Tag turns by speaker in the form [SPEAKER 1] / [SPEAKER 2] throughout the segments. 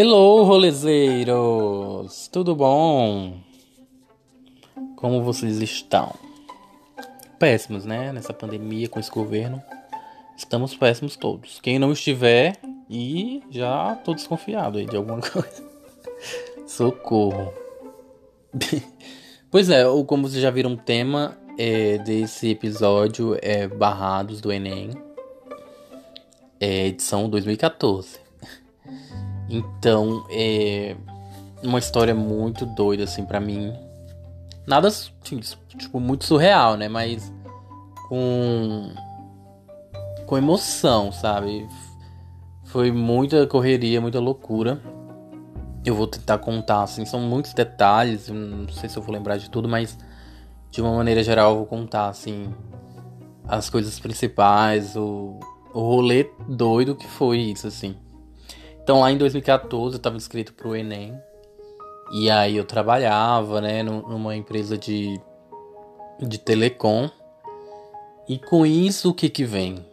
[SPEAKER 1] Hello, rolezeiros! Tudo bom? Como vocês estão? Péssimos, né? Nessa pandemia com esse governo. Estamos péssimos todos. Quem não estiver, e já tô desconfiado aí de alguma coisa. Socorro. pois é, como vocês já viram, o tema é, desse episódio é Barrados do Enem. É edição 2014. Então, é uma história muito doida, assim, para mim. Nada, assim, tipo, muito surreal, né? Mas com. com emoção, sabe? Foi muita correria, muita loucura. Eu vou tentar contar, assim, são muitos detalhes, não sei se eu vou lembrar de tudo, mas de uma maneira geral eu vou contar, assim, as coisas principais, o, o rolê doido que foi isso, assim. Então lá em 2014 eu estava inscrito pro Enem. E aí eu trabalhava, né, numa empresa de, de telecom. E com isso o que que vem?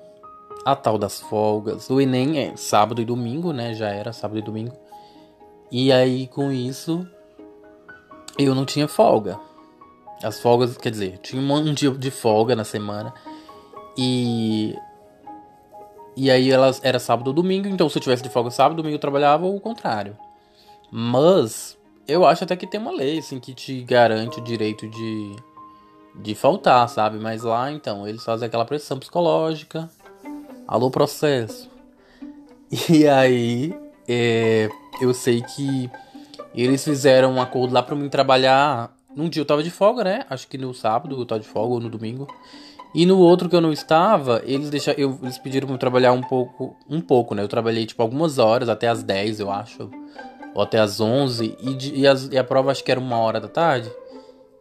[SPEAKER 1] A tal das folgas. O Enem é sábado e domingo, né? Já era sábado e domingo. E aí com isso eu não tinha folga. As folgas, quer dizer, tinha um dia de folga na semana. E e aí elas era sábado ou domingo, então se eu tivesse de folga sábado, domingo eu trabalhava ou o contrário. Mas eu acho até que tem uma lei assim que te garante o direito de de faltar, sabe? Mas lá então, eles fazem aquela pressão psicológica. Alô processo. E aí, é, eu sei que eles fizeram um acordo lá para mim trabalhar. Num dia eu tava de folga, né? Acho que no sábado eu tava de folga ou no domingo. E no outro que eu não estava, eles deixaram, eu, eles pediram para trabalhar um pouco, um pouco, né? Eu trabalhei tipo algumas horas, até as 10, eu acho, ou até as 11, e, de, e, as, e a prova acho que era uma hora da tarde.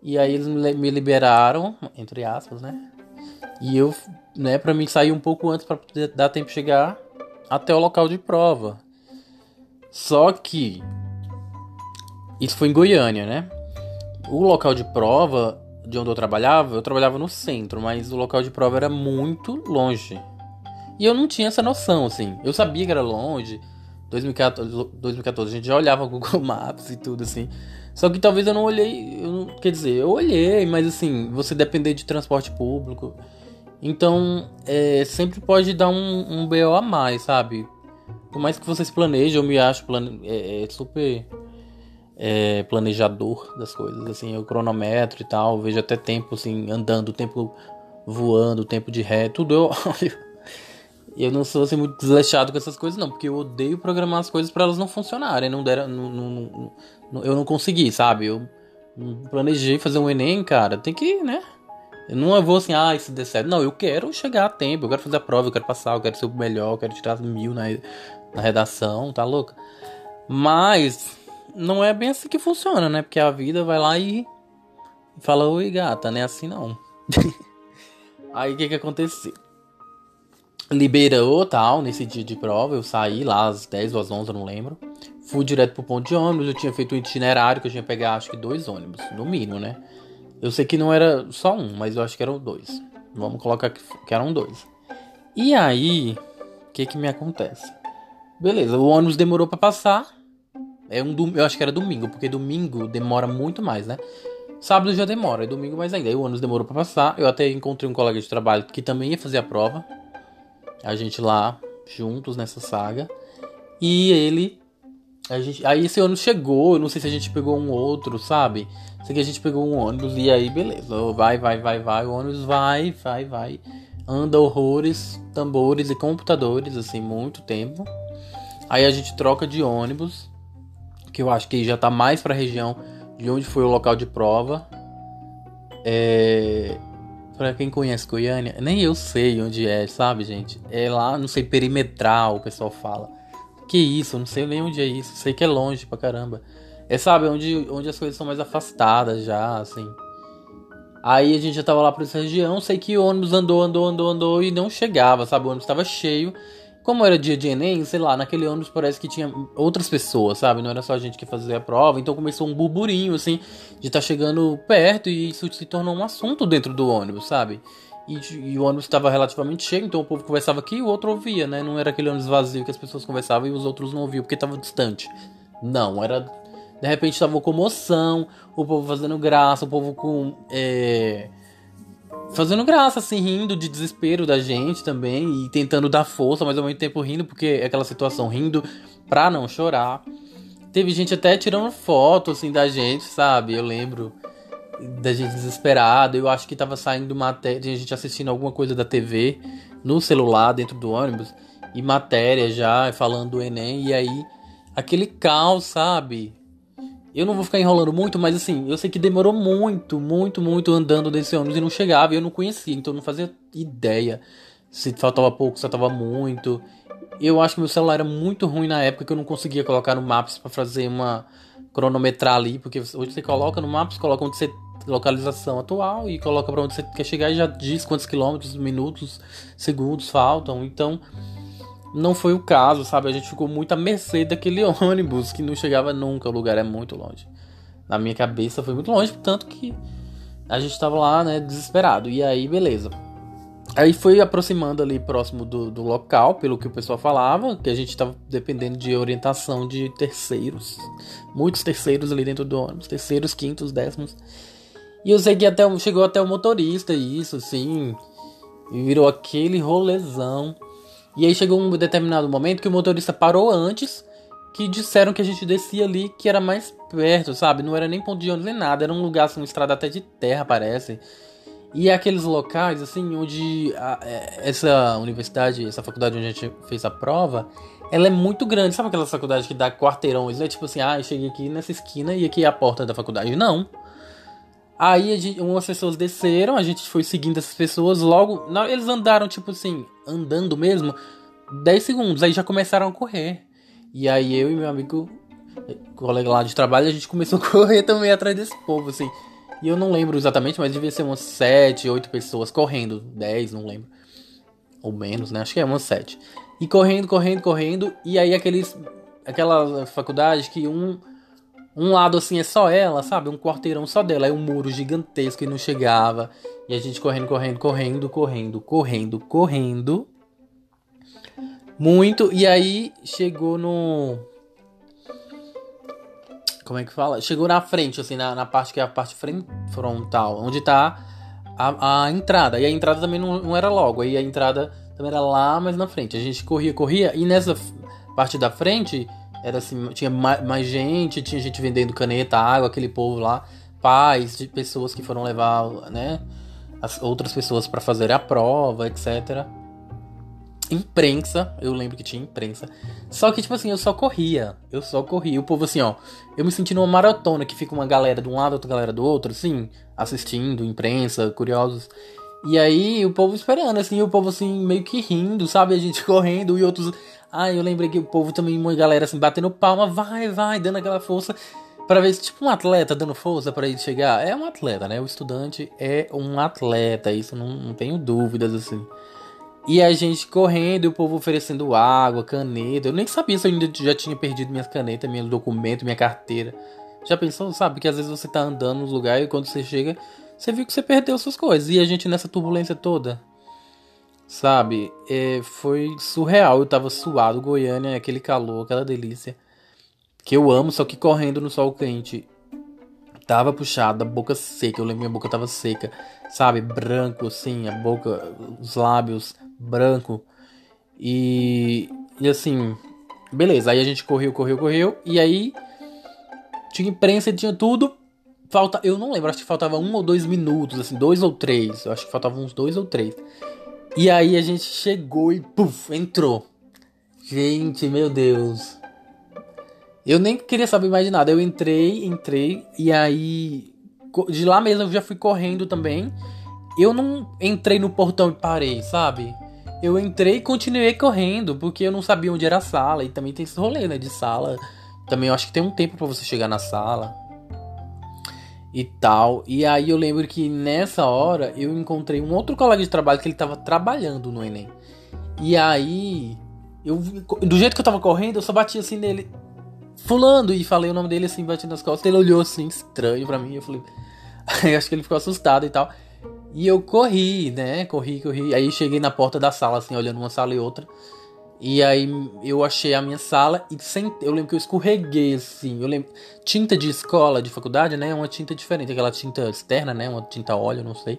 [SPEAKER 1] E aí eles me liberaram, entre aspas, né? E eu, né, para mim sair um pouco antes para dar tempo de chegar até o local de prova. Só que isso foi em Goiânia, né? O local de prova de onde eu trabalhava, eu trabalhava no centro, mas o local de prova era muito longe. E eu não tinha essa noção, assim. Eu sabia que era longe. 2014, 2014 a gente já olhava Google Maps e tudo, assim. Só que talvez eu não olhei. Eu não, quer dizer, eu olhei, mas assim, você depender de transporte público. Então, é, sempre pode dar um, um BO a mais, sabe? Por mais que vocês planejem, eu me acho plane... é, é super é, planejador das coisas, assim, o cronômetro e tal, vejo até tempo assim, andando, tempo voando, tempo de ré, tudo eu eu não sou assim muito desleixado com essas coisas, não, porque eu odeio programar as coisas para elas não funcionarem. Não deram, não, não, não, eu não consegui, sabe? Eu planejei fazer um Enem, cara, tem que, né? Eu não vou assim, ah, se der certo. Não, eu quero chegar a tempo, eu quero fazer a prova, eu quero passar, eu quero ser o melhor, eu quero tirar mil na, na redação, tá louca? Mas não é bem assim que funciona, né? Porque a vida vai lá e fala, oi gata, não é assim não. Aí o que que aconteceu? Liberou tal, nesse dia de prova, eu saí lá às 10 ou às 11, eu não lembro. Fui direto pro ponto de ônibus, eu tinha feito um itinerário que eu tinha que pegar acho que dois ônibus, no mínimo, né? Eu sei que não era só um, mas eu acho que eram dois. Vamos colocar que, que eram dois. E aí, o que que me acontece? Beleza, o ônibus demorou para passar. É um eu acho que era domingo, porque domingo demora muito mais, né? Sábado já demora, é domingo mais ainda. Aí o ônibus demorou para passar. Eu até encontrei um colega de trabalho que também ia fazer a prova. A gente lá juntos nessa saga. E ele gente, aí esse ônibus chegou, eu não sei se a gente pegou um outro, sabe? Sei que a gente pegou um ônibus e aí beleza, vai, vai, vai, vai, o ônibus vai, vai, vai. Anda horrores, tambores e computadores, assim, muito tempo. Aí a gente troca de ônibus que eu acho que já tá mais pra região de onde foi o local de prova. É. Pra quem conhece Goiânia, nem eu sei onde é, sabe, gente? É lá, não sei, perimetral, o pessoal fala. Que isso, não sei nem onde é isso. Sei que é longe pra caramba. É, sabe, onde, onde as coisas são mais afastadas já, assim. Aí a gente já tava lá pra essa região, sei que o ônibus andou, andou, andou, andou e não chegava, sabe? O ônibus tava cheio. Como era dia de Enem, sei lá, naquele ônibus parece que tinha outras pessoas, sabe? Não era só a gente que fazia a prova. Então começou um burburinho, assim, de estar tá chegando perto e isso se tornou um assunto dentro do ônibus, sabe? e, e, o ônibus estava relativamente cheio, então o povo conversava aqui e o outro ouvia, né? Não era aquele ônibus vazio que as pessoas conversavam e os outros não ouviam porque estava distante. Não, era. De repente estava comoção, o povo fazendo graça, o povo com. É, fazendo graça, assim, rindo de desespero da gente também e tentando dar força, mas ao mesmo tempo rindo, porque é aquela situação, rindo pra não chorar. Teve gente até tirando foto, assim, da gente, sabe? Eu lembro da gente desesperado. Eu acho que tava saindo matéria, a gente assistindo alguma coisa da TV no celular dentro do ônibus e matéria já falando do Enem e aí aquele caos, sabe? Eu não vou ficar enrolando muito, mas assim, eu sei que demorou muito, muito, muito andando desse ônibus e não chegava, e eu não conhecia, então eu não fazia ideia se faltava pouco, se faltava muito. Eu acho que meu celular era muito ruim na época que eu não conseguia colocar no Maps para fazer uma cronometrar ali, porque hoje você coloca no Maps, coloca onde você localização atual e coloca para onde você quer chegar e já diz quantos quilômetros, minutos, segundos faltam. Então, não foi o caso, sabe? A gente ficou muito à mercê daquele ônibus que não chegava nunca, o lugar é muito longe. Na minha cabeça foi muito longe, tanto que a gente tava lá, né, desesperado. E aí, beleza. Aí foi aproximando ali próximo do, do local, pelo que o pessoal falava, que a gente estava dependendo de orientação de terceiros. Muitos terceiros ali dentro do ônibus, terceiros, quintos, décimos. E eu sei que até, chegou até o motorista, isso, sim. E virou aquele rolezão. E aí chegou um determinado momento que o motorista parou antes, que disseram que a gente descia ali, que era mais perto, sabe? Não era nem ponto de ônibus nem nada, era um lugar, assim, uma estrada até de terra, parece. E é aqueles locais, assim, onde a, é, essa universidade, essa faculdade onde a gente fez a prova, ela é muito grande. Sabe aquela faculdade que dá quarteirões, né? Tipo assim, ah, eu cheguei aqui nessa esquina e aqui é a porta da faculdade. Não. Aí gente, umas pessoas desceram, a gente foi seguindo essas pessoas, logo. Não, eles andaram, tipo assim, andando mesmo, 10 segundos, aí já começaram a correr. E aí eu e meu amigo, colega lá de trabalho, a gente começou a correr também atrás desse povo, assim. E eu não lembro exatamente, mas devia ser umas 7, 8 pessoas correndo, 10, não lembro. Ou menos, né? Acho que é umas 7. E correndo, correndo, correndo, e aí aqueles. Aquela faculdade que um um lado assim é só ela, sabe? Um quarteirão só dela. É um muro gigantesco e não chegava. E a gente correndo, correndo, correndo, correndo, correndo, correndo. Muito. E aí chegou no. Como é que fala? Chegou na frente, assim, na, na parte que é a parte frontal, onde tá a, a entrada. E a entrada também não, não era logo. Aí a entrada também era lá, mas na frente. A gente corria, corria. E nessa parte da frente era assim, tinha mais, mais gente, tinha gente vendendo caneta, água, aquele povo lá, pais de pessoas que foram levar, né, as outras pessoas para fazer a prova, etc. Imprensa, eu lembro que tinha imprensa. Só que, tipo assim, eu só corria. Eu só corria. O povo, assim, ó. Eu me senti numa maratona que fica uma galera de um lado, outra galera do outro, assim, assistindo, imprensa, curiosos. E aí o povo esperando, assim, o povo assim, meio que rindo, sabe? A gente correndo e outros ah, eu lembrei que o povo também, uma galera assim, batendo palma, vai, vai, dando aquela força. para ver, tipo um atleta dando força para ele chegar. É um atleta, né? O estudante é um atleta, isso não, não tenho dúvidas, assim. E a gente correndo, o povo oferecendo água, caneta. Eu nem sabia se eu ainda já tinha perdido minhas canetas, meus documentos, minha carteira. Já pensou, sabe? Que às vezes você tá andando nos lugares e quando você chega, você viu que você perdeu suas coisas. E a gente nessa turbulência toda. Sabe? É, foi surreal. Eu tava suado, Goiânia, aquele calor, aquela delícia. Que eu amo, só que correndo no sol quente. Tava puxada, boca seca. Eu lembro minha boca tava seca. Sabe? Branco, assim, a boca, os lábios, branco. E, e assim, beleza. Aí a gente correu, correu, correu. E aí tinha imprensa, tinha tudo. Falta, eu não lembro, acho que faltava um ou dois minutos, assim, dois ou três. Eu acho que faltavam uns dois ou três. E aí a gente chegou e puf, entrou. Gente, meu Deus. Eu nem queria saber mais de nada. Eu entrei, entrei e aí de lá mesmo eu já fui correndo também. Eu não entrei no portão e parei, sabe? Eu entrei e continuei correndo, porque eu não sabia onde era a sala. E também tem esse rolê, né? De sala. Também eu acho que tem um tempo para você chegar na sala e tal. E aí eu lembro que nessa hora eu encontrei um outro colega de trabalho que ele tava trabalhando no Enem. E aí, eu do jeito que eu tava correndo, eu só bati assim nele, fulano, e falei o nome dele assim, bati nas costas. Ele olhou assim, estranho pra mim. Eu falei, eu acho que ele ficou assustado e tal. E eu corri, né? Corri, corri. Aí cheguei na porta da sala, assim, olhando uma sala e outra. E aí eu achei a minha sala e sem, eu lembro que eu escorreguei assim. Eu lembro tinta de escola, de faculdade, né? É uma tinta diferente, aquela tinta externa, né? Uma tinta óleo, não sei.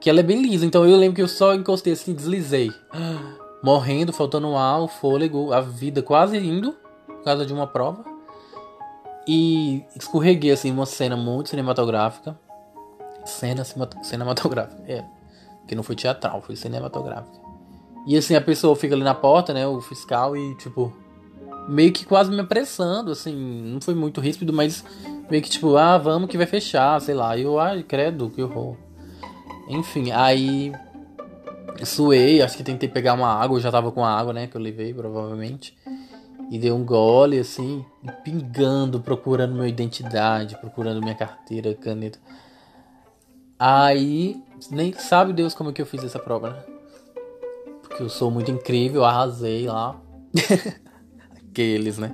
[SPEAKER 1] Que ela é bem lisa. Então eu lembro que eu só encostei assim, deslizei. Morrendo, faltando ar, o fôlego, a vida quase indo por causa de uma prova. E escorreguei assim, uma cena muito cinematográfica. Cena cinematográfica, é. Que não foi teatral, foi cinematográfica. E assim, a pessoa fica ali na porta, né? O fiscal, e tipo. Meio que quase me apressando, assim. Não foi muito ríspido, mas meio que tipo, ah, vamos que vai fechar, sei lá. E eu, ai, credo, que horror. Enfim, aí. Suei, acho que tentei pegar uma água, eu já tava com a água, né? Que eu levei, provavelmente. E dei um gole, assim, pingando, procurando minha identidade, procurando minha carteira, caneta. Aí, nem sabe Deus como é que eu fiz essa prova, né? Porque eu sou muito incrível, arrasei lá. Aqueles, né?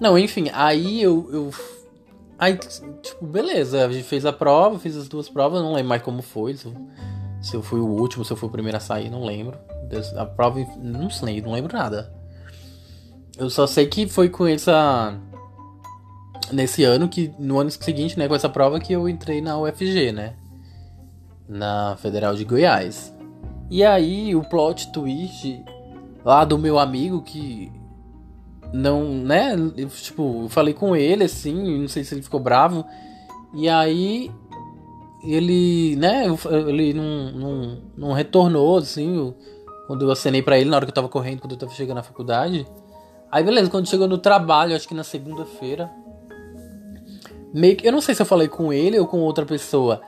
[SPEAKER 1] Não, enfim, aí eu, eu. Aí, tipo, beleza, a gente fez a prova, fiz as duas provas, não lembro mais como foi. Se eu, se eu fui o último, se eu fui o primeiro a sair, não lembro. A prova, não sei, não lembro nada. Eu só sei que foi com essa nesse ano que no ano seguinte, né, com essa prova que eu entrei na UFG, né? Na Federal de Goiás. E aí o plot twist lá do meu amigo que não, né, eu, tipo, eu falei com ele assim, não sei se ele ficou bravo. E aí ele, né, ele não, não, não retornou assim, quando eu acenei para ele na hora que eu tava correndo, quando eu tava chegando na faculdade. Aí beleza, quando chegou no trabalho, acho que na segunda-feira, Meio que, eu não sei se eu falei com ele ou com outra pessoa.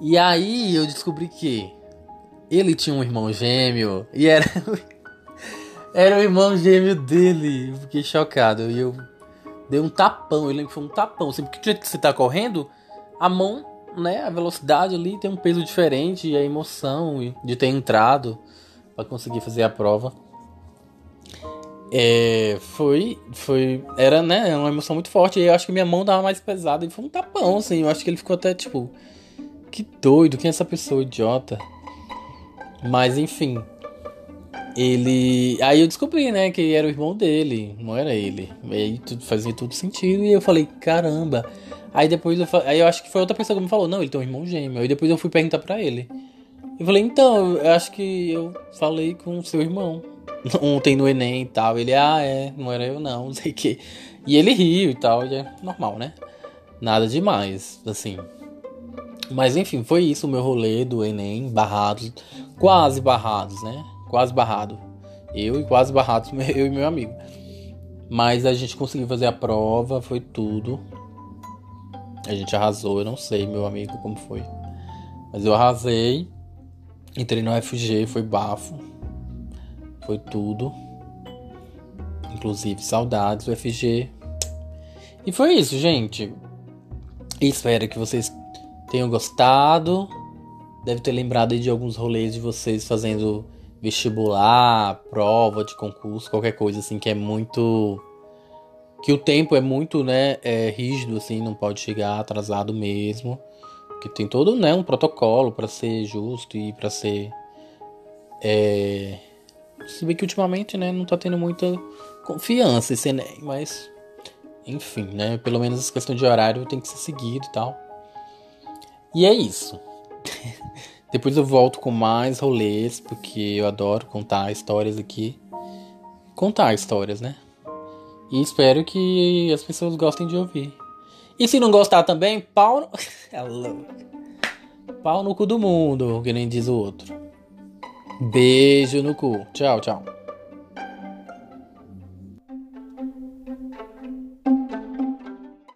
[SPEAKER 1] E aí eu descobri que ele tinha um irmão gêmeo. E era. era o irmão gêmeo dele. Eu fiquei chocado. E eu dei um tapão. Eu lembro que foi um tapão. Assim, porque do jeito que você tá correndo, a mão, né? A velocidade ali tem um peso diferente. E a emoção de ter entrado para conseguir fazer a prova. É, foi, foi, era, né, uma emoção muito forte. E eu acho que minha mão dava mais pesada e foi um tapão, assim. Eu acho que ele ficou até tipo, que doido, quem é essa pessoa idiota? Mas enfim, ele, aí eu descobri, né, que era o irmão dele, não era ele. Aí tudo fazia tudo sentido e eu falei, caramba. Aí depois eu, aí eu acho que foi outra pessoa que me falou, não, ele tem um irmão gêmeo. Aí depois eu fui perguntar para ele. Eu falei, então, eu acho que eu falei com seu irmão ontem no Enem e tal. Ele, ah, é, não era eu não, não sei o que. E ele riu e tal, e é normal, né? Nada demais, assim. Mas enfim, foi isso o meu rolê do Enem, barrados, quase barrados, né? Quase barrado. Eu e quase barrados, eu e meu amigo. Mas a gente conseguiu fazer a prova, foi tudo. A gente arrasou, eu não sei, meu amigo, como foi. Mas eu arrasei. Entrei no FG, foi bafo. Foi tudo. Inclusive saudades do FG. E foi isso, gente. Espero que vocês tenham gostado. Deve ter lembrado de alguns rolês de vocês fazendo vestibular, prova de concurso, qualquer coisa assim que é muito que o tempo é muito, né, é rígido assim, não pode chegar atrasado mesmo, que tem todo, né, um protocolo para ser justo e para ser é, se bem que ultimamente, né, não tá tendo muita confiança esse Enem, mas. Enfim, né? Pelo menos essa questão de horário tem que ser seguido e tal. E é isso. Depois eu volto com mais rolês, porque eu adoro contar histórias aqui. Contar histórias, né? E espero que as pessoas gostem de ouvir. E se não gostar também, pau no. é louco. Pau no cu do mundo, que nem diz o outro. Beijo no cu. Tchau, tchau.